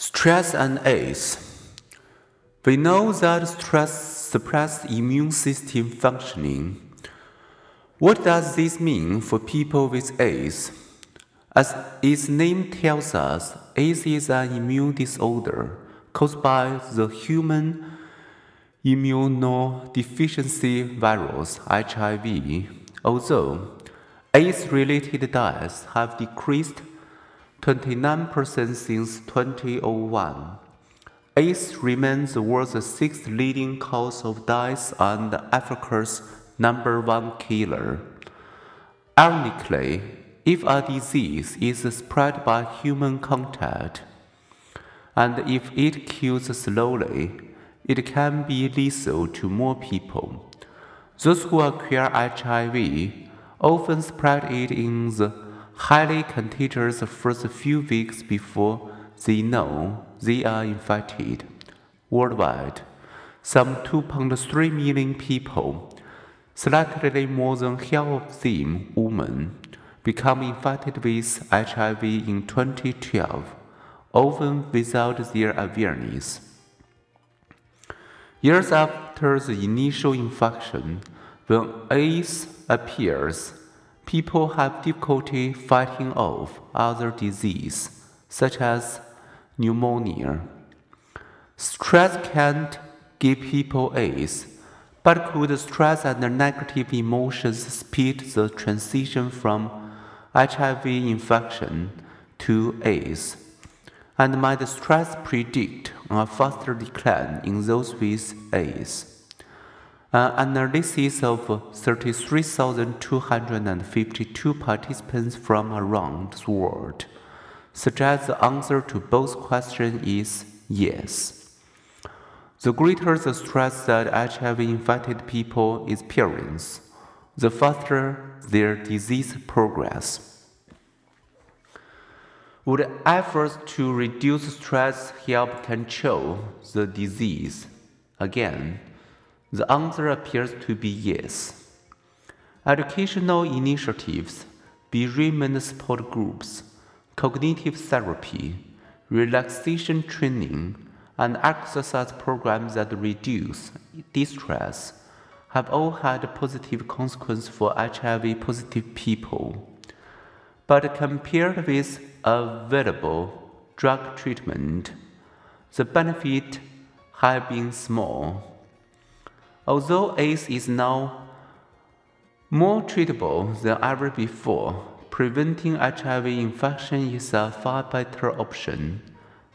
Stress and AIDS. We know that stress suppresses immune system functioning. What does this mean for people with AIDS? As its name tells us, AIDS is an immune disorder caused by the human immunodeficiency virus HIV. Although AIDS related deaths have decreased 29% since 2001. AIDS remains the world's sixth leading cause of death and Africa's number one killer. Ironically, if a disease is spread by human contact, and if it kills slowly, it can be lethal to more people. Those who acquire HIV often spread it in the highly contagious first few weeks before they know they are infected. Worldwide, some 2.3 million people, slightly more than half of them women, become infected with HIV in 2012, often without their awareness. Years after the initial infection, when AIDS appears, people have difficulty fighting off other diseases, such as pneumonia. Stress can't give people AIDS, but could stress and negative emotions speed the transition from HIV infection to AIDS? And might stress predict a faster decline in those with AIDS? Uh, An analysis of 33,252 participants from around the world suggests the answer to both questions is yes. The greater the stress that HIV infected people experience, the faster their disease progress. Would efforts to reduce stress help control the disease? Again, the answer appears to be yes. Educational initiatives, bereavement support groups, cognitive therapy, relaxation training, and exercise programs that reduce distress have all had positive consequences for HIV positive people. But compared with available drug treatment, the benefit have been small. Although AIDS is now more treatable than ever before, preventing HIV infection is a far better option.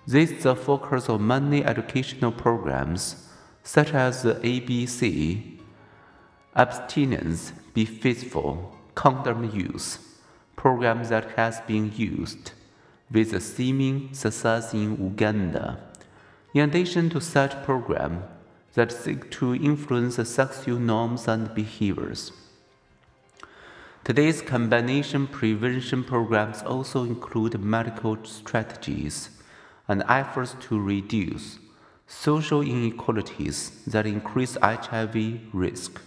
This is the focus of many educational programs, such as the ABC, abstinence, be faithful, condom use, program that has been used with a seeming success in Uganda. In addition to such programs, that seek to influence sexual norms and behaviors. Today's combination prevention programs also include medical strategies and efforts to reduce social inequalities that increase HIV risk.